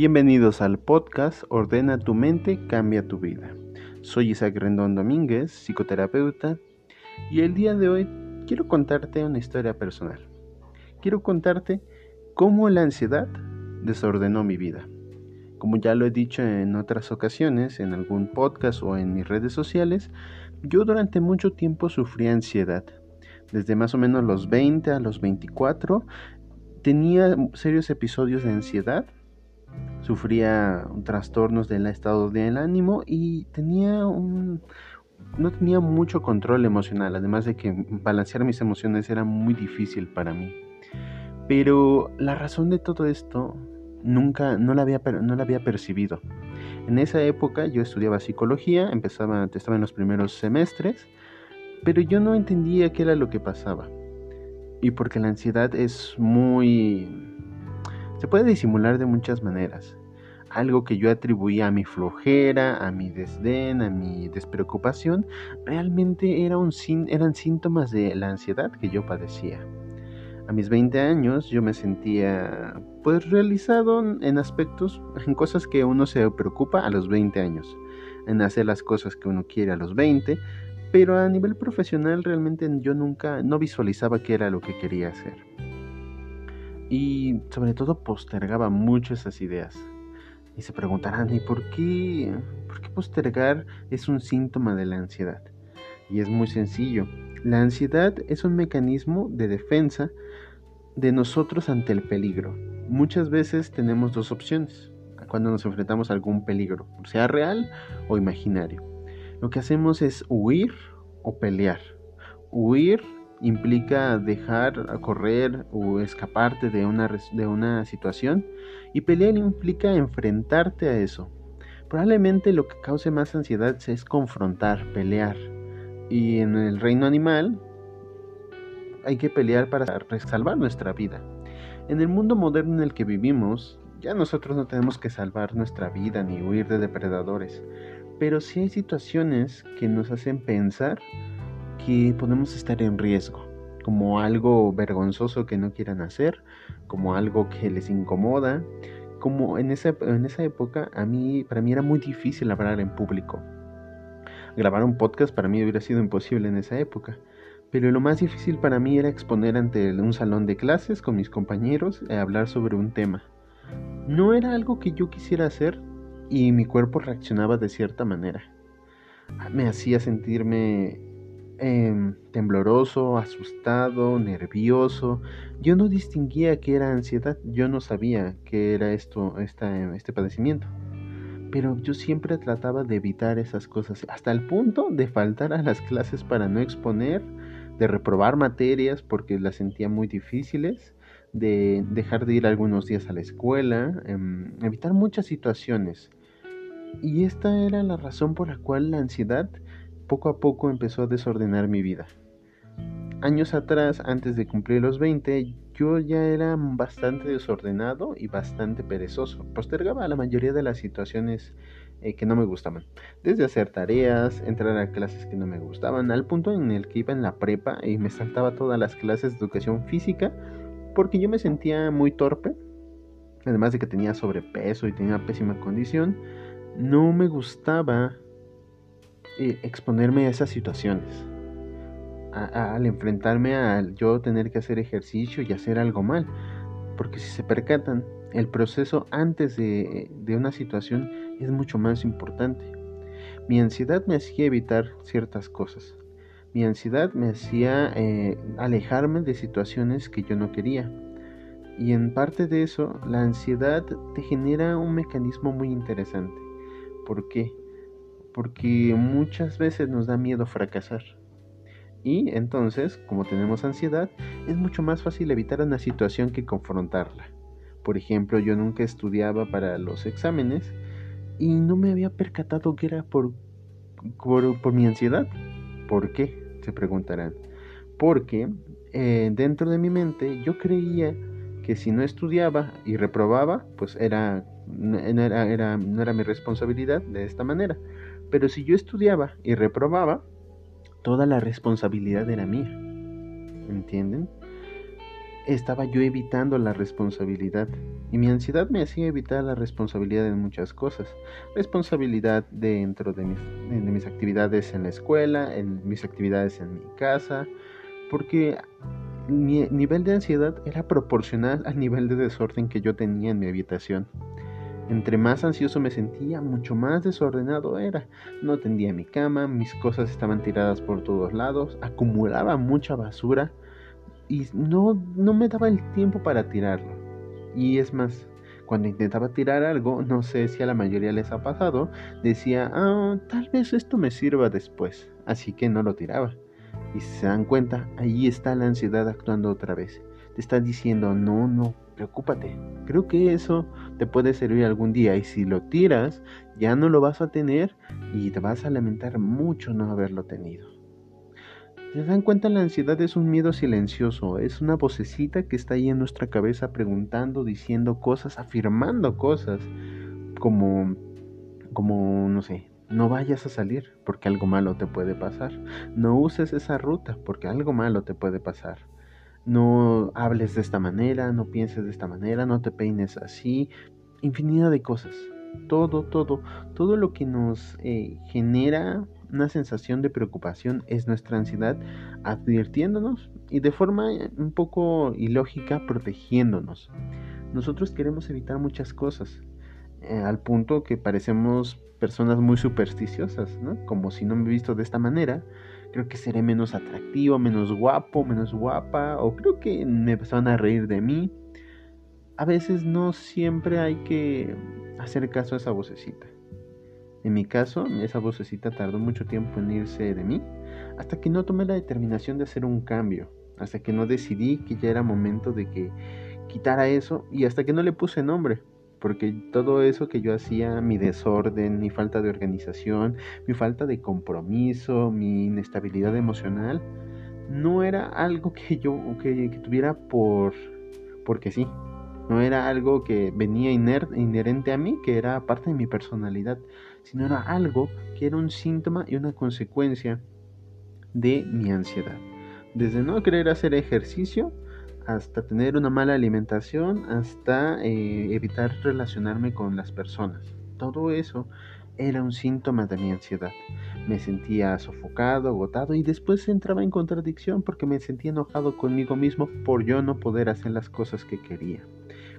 Bienvenidos al podcast Ordena tu mente, cambia tu vida. Soy Isaac Rendón Domínguez, psicoterapeuta, y el día de hoy quiero contarte una historia personal. Quiero contarte cómo la ansiedad desordenó mi vida. Como ya lo he dicho en otras ocasiones, en algún podcast o en mis redes sociales, yo durante mucho tiempo sufrí ansiedad. Desde más o menos los 20 a los 24 tenía serios episodios de ansiedad sufría trastornos del estado del ánimo y tenía un no tenía mucho control emocional, además de que balancear mis emociones era muy difícil para mí. Pero la razón de todo esto nunca no la había no la había percibido. En esa época yo estudiaba psicología, empezaba estaba en los primeros semestres, pero yo no entendía qué era lo que pasaba. Y porque la ansiedad es muy se puede disimular de muchas maneras. Algo que yo atribuía a mi flojera, a mi desdén, a mi despreocupación, realmente era un, eran síntomas de la ansiedad que yo padecía. A mis 20 años yo me sentía pues realizado en aspectos, en cosas que uno se preocupa a los 20 años, en hacer las cosas que uno quiere a los 20, pero a nivel profesional realmente yo nunca no visualizaba qué era lo que quería hacer y sobre todo postergaba mucho esas ideas. Y se preguntarán, ¿y por qué, por qué postergar es un síntoma de la ansiedad? Y es muy sencillo. La ansiedad es un mecanismo de defensa de nosotros ante el peligro. Muchas veces tenemos dos opciones cuando nos enfrentamos a algún peligro, sea real o imaginario. Lo que hacemos es huir o pelear. Huir implica dejar correr o escaparte de una, de una situación y pelear implica enfrentarte a eso. Probablemente lo que cause más ansiedad es confrontar, pelear. Y en el reino animal hay que pelear para salvar nuestra vida. En el mundo moderno en el que vivimos, ya nosotros no tenemos que salvar nuestra vida ni huir de depredadores. Pero sí hay situaciones que nos hacen pensar que podemos estar en riesgo, como algo vergonzoso que no quieran hacer, como algo que les incomoda, como en esa, en esa época a mí, para mí era muy difícil hablar en público. Grabar un podcast para mí hubiera sido imposible en esa época, pero lo más difícil para mí era exponer ante un salón de clases con mis compañeros y hablar sobre un tema. No era algo que yo quisiera hacer y mi cuerpo reaccionaba de cierta manera. Me hacía sentirme Em, tembloroso, asustado, nervioso. Yo no distinguía que era ansiedad, yo no sabía que era esto, este padecimiento. Pero yo siempre trataba de evitar esas cosas, hasta el punto de faltar a las clases para no exponer, de reprobar materias porque las sentía muy difíciles, de dejar de ir algunos días a la escuela, em, evitar muchas situaciones. Y esta era la razón por la cual la ansiedad poco a poco empezó a desordenar mi vida. Años atrás, antes de cumplir los 20, yo ya era bastante desordenado y bastante perezoso. Postergaba la mayoría de las situaciones eh, que no me gustaban. Desde hacer tareas, entrar a clases que no me gustaban, al punto en el que iba en la prepa y me saltaba todas las clases de educación física porque yo me sentía muy torpe. Además de que tenía sobrepeso y tenía pésima condición, no me gustaba eh, exponerme a esas situaciones. al enfrentarme a yo tener que hacer ejercicio y hacer algo mal. Porque si se percatan, el proceso antes de, una situación es mucho más importante. Mi ansiedad me hacía evitar ciertas cosas. Mi ansiedad me hacía eh, alejarme de situaciones que yo no quería. Y en parte de eso, la ansiedad te genera un mecanismo muy interesante. ¿Por qué? Porque muchas veces nos da miedo fracasar. Y entonces, como tenemos ansiedad, es mucho más fácil evitar una situación que confrontarla. Por ejemplo, yo nunca estudiaba para los exámenes y no me había percatado que era por, por, mi ansiedad. ¿Por qué? Se preguntarán. Porque eh, dentro de mi mente yo creía que si no estudiaba y reprobaba, pues era, era, era, no era mi responsabilidad de esta manera. Pero si yo estudiaba y reprobaba, toda la responsabilidad era mía. ¿Entienden? estaba yo evitando la responsabilidad. Y mi ansiedad me hacía evitar la responsabilidad en muchas cosas. Responsabilidad dentro de mis, de mis actividades en la escuela, en mis actividades en mi casa, porque mi nivel de ansiedad era proporcional al nivel de desorden que yo tenía en mi habitación. Entre más ansioso me sentía, mucho más desordenado era. No tendía mi cama, mis cosas estaban tiradas por todos lados, acumulaba mucha basura y no, no me daba el tiempo para tirarlo. Y es más, cuando intentaba tirar algo, no sé si a la mayoría les ha pasado, decía, ah, tal vez esto me sirva después, así que no lo tiraba. Y si se dan cuenta, ahí está la ansiedad actuando otra vez. Te está diciendo, no, no, preocúpate. Creo que eso te puede servir algún día y si lo tiras, ya no lo vas a tener y te vas a lamentar mucho no haberlo tenido. ¿Se dan cuenta? La ansiedad es un miedo silencioso, es una vocecita que está ahí en nuestra cabeza preguntando, diciendo cosas, afirmando cosas, como, como, no sé, no vayas a salir porque algo malo te puede pasar. No uses esa ruta porque algo malo te puede pasar. No hables de esta manera, no pienses de esta manera, no te peines así. Infinidad de cosas. Todo, todo, todo lo que nos eh, genera una sensación de preocupación es nuestra ansiedad advirtiéndonos y de forma eh, un poco ilógica protegiéndonos. Nosotros queremos evitar muchas cosas, eh, al punto que parecemos personas muy supersticiosas. Como si no me he visto de esta manera, creo que seré menos atractivo, menos guapo, menos guapa, o creo que me van a reír de mí. A veces no siempre hay que hacer caso a esa vocecita. En mi caso, esa vocecita tardó mucho tiempo en irse de mí, hasta que no tomé la determinación de hacer un cambio, hasta que no decidí que ya era momento de que quitara eso y hasta que no le puse nombre porque todo eso que yo hacía, mi desorden, mi falta de organización, mi falta de compromiso, mi inestabilidad emocional, no era algo que yo que, tuviera por porque sí. No era algo que venía inherente a mí, que era parte de mi personalidad, sino era algo que era un síntoma y una consecuencia de mi ansiedad. Desde no querer hacer ejercicio hasta tener una mala alimentación, hasta eh, evitar relacionarme con las personas. Todo eso era un síntoma de mi ansiedad. Me sentía sofocado, agotado y después entraba en contradicción porque me sentía enojado conmigo mismo por yo no poder hacer las cosas que quería.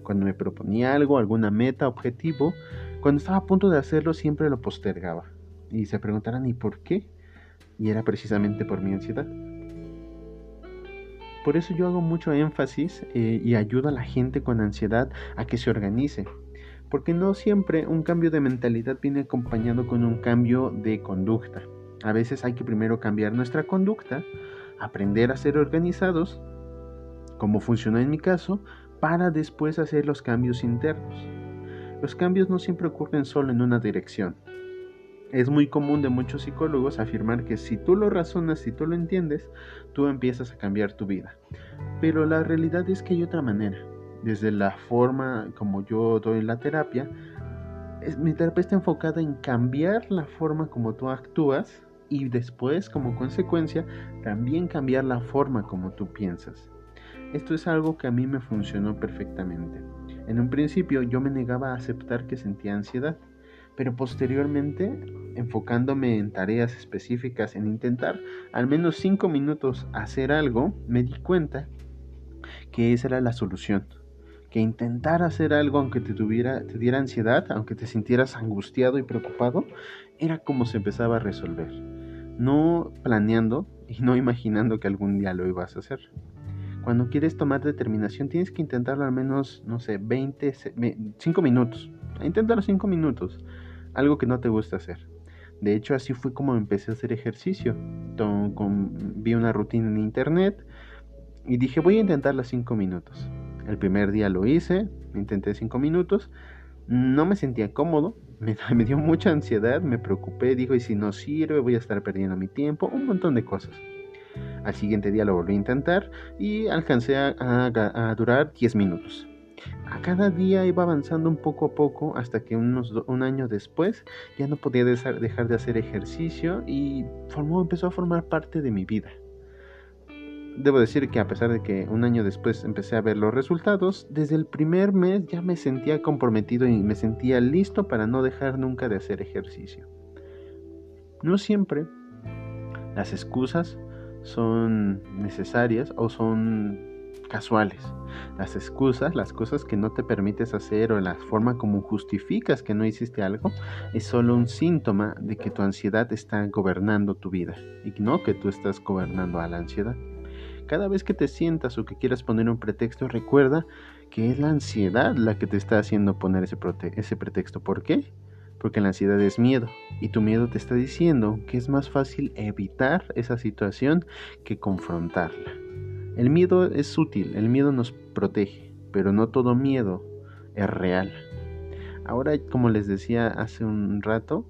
Cuando me proponía algo, alguna meta, objetivo, cuando estaba a punto de hacerlo siempre lo postergaba. Y se preguntarán, ¿y por qué? Y era precisamente por mi ansiedad. Por eso yo hago mucho énfasis eh, y ayudo a la gente con ansiedad a que se organice. Porque no siempre un cambio de mentalidad viene acompañado con un cambio de conducta. A veces hay que primero cambiar nuestra conducta, aprender a ser organizados, como funcionó en mi caso, para después hacer los cambios internos. Los cambios no siempre ocurren solo en una dirección. Es muy común de muchos psicólogos afirmar que si tú lo razonas, si tú lo entiendes, tú empiezas a cambiar tu vida. Pero la realidad es que hay otra manera. Desde la forma como yo doy la terapia, mi terapia está enfocada en cambiar la forma como tú actúas y después, como consecuencia, también cambiar la forma como tú piensas. Esto es algo que a mí me funcionó perfectamente. En un principio yo me negaba a aceptar que sentía ansiedad pero posteriormente, enfocándome en tareas específicas, en intentar al menos 5 minutos hacer algo, me di cuenta que esa era la solución. Que intentar hacer algo aunque te, diera ansiedad, aunque te sintieras angustiado y preocupado, era como se empezaba a resolver. No planeando y no imaginando que algún día lo ibas a hacer. Cuando quieres tomar determinación tienes que intentarlo al menos, no sé, 20, 5 minutos. Inténtalo 5 minutos algo que no te gusta hacer. De hecho, así fue como empecé a hacer ejercicio. vi una rutina en internet y dije, voy a intentar las 5 minutos. El primer día lo hice, intenté 5 minutos, no me sentía cómodo, me, dio mucha ansiedad, me preocupé, dijo, y si no sirve, voy a estar perdiendo mi tiempo, un montón de cosas. Al siguiente día lo volví a intentar y alcancé a, a durar 10 minutos a cada día iba avanzando un poco a poco hasta que unos un año después ya no podía dejar de hacer ejercicio y formó, empezó a formar parte de mi vida. debo decir que a pesar de que un año después empecé a ver los resultados, desde el primer mes ya me sentía comprometido y me sentía listo para no dejar nunca de hacer ejercicio. No siempre las excusas son necesarias o son casuales. Las excusas, las cosas que no te permites hacer o la forma como justificas que no hiciste algo, es solo un síntoma de que tu ansiedad está gobernando tu vida y no que tú estás gobernando a la ansiedad. Cada vez que te sientas o que quieras poner un pretexto, recuerda que es la ansiedad la que te está haciendo poner ese, ese pretexto. ¿Por qué? Porque la ansiedad es miedo y tu miedo te está diciendo que es más fácil evitar esa situación que confrontarla. El miedo es útil, el miedo nos protege, pero no todo miedo es real. Ahora, como les decía hace un rato,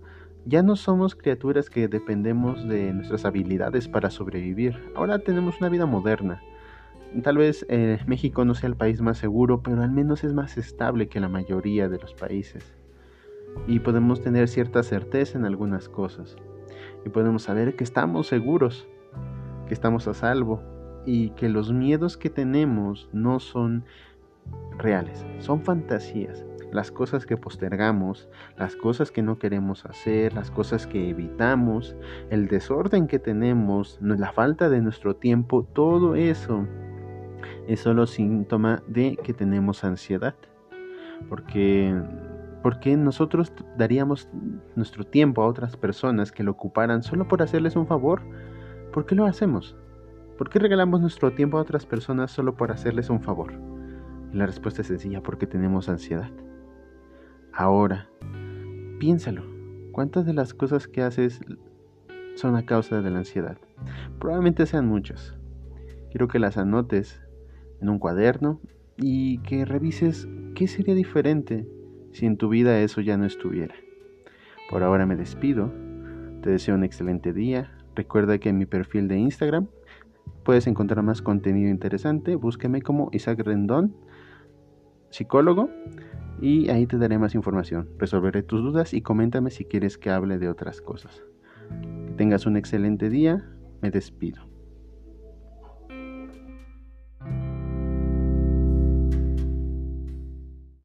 ya no somos criaturas que dependemos de nuestras habilidades para sobrevivir. Ahora tenemos una vida moderna. Tal vez eh, México no sea el país más seguro, pero al menos es más estable que la mayoría de los países. Y podemos tener cierta certeza en algunas cosas. Y podemos saber que estamos seguros, que estamos a salvo, y que los miedos que tenemos no son reales, son fantasías. Las cosas que postergamos, las cosas que no queremos hacer, las cosas que evitamos, el desorden que tenemos, la falta de nuestro tiempo, todo eso es solo síntoma de que tenemos ansiedad. Porque porque nosotros daríamos nuestro tiempo a otras personas que lo ocuparan solo por hacerles un favor? ¿Por qué lo hacemos? ¿Por qué regalamos nuestro tiempo a otras personas solo por hacerles un favor? Y la respuesta es sencilla, porque tenemos ansiedad. Ahora, piénsalo. ¿Cuántas de las cosas que haces son a causa de la ansiedad? Probablemente sean muchas. Quiero que las anotes en un cuaderno y que revises qué sería diferente si en tu vida eso ya no estuviera. Por ahora me despido. Te deseo un excelente día. Recuerda que en mi perfil de Instagram Puedes encontrar más contenido interesante. Búsqueme como Isaac Rendón, psicólogo, y ahí te daré más información. Resolveré tus dudas y coméntame si quieres que hable de otras cosas. Que tengas un excelente día. Me despido.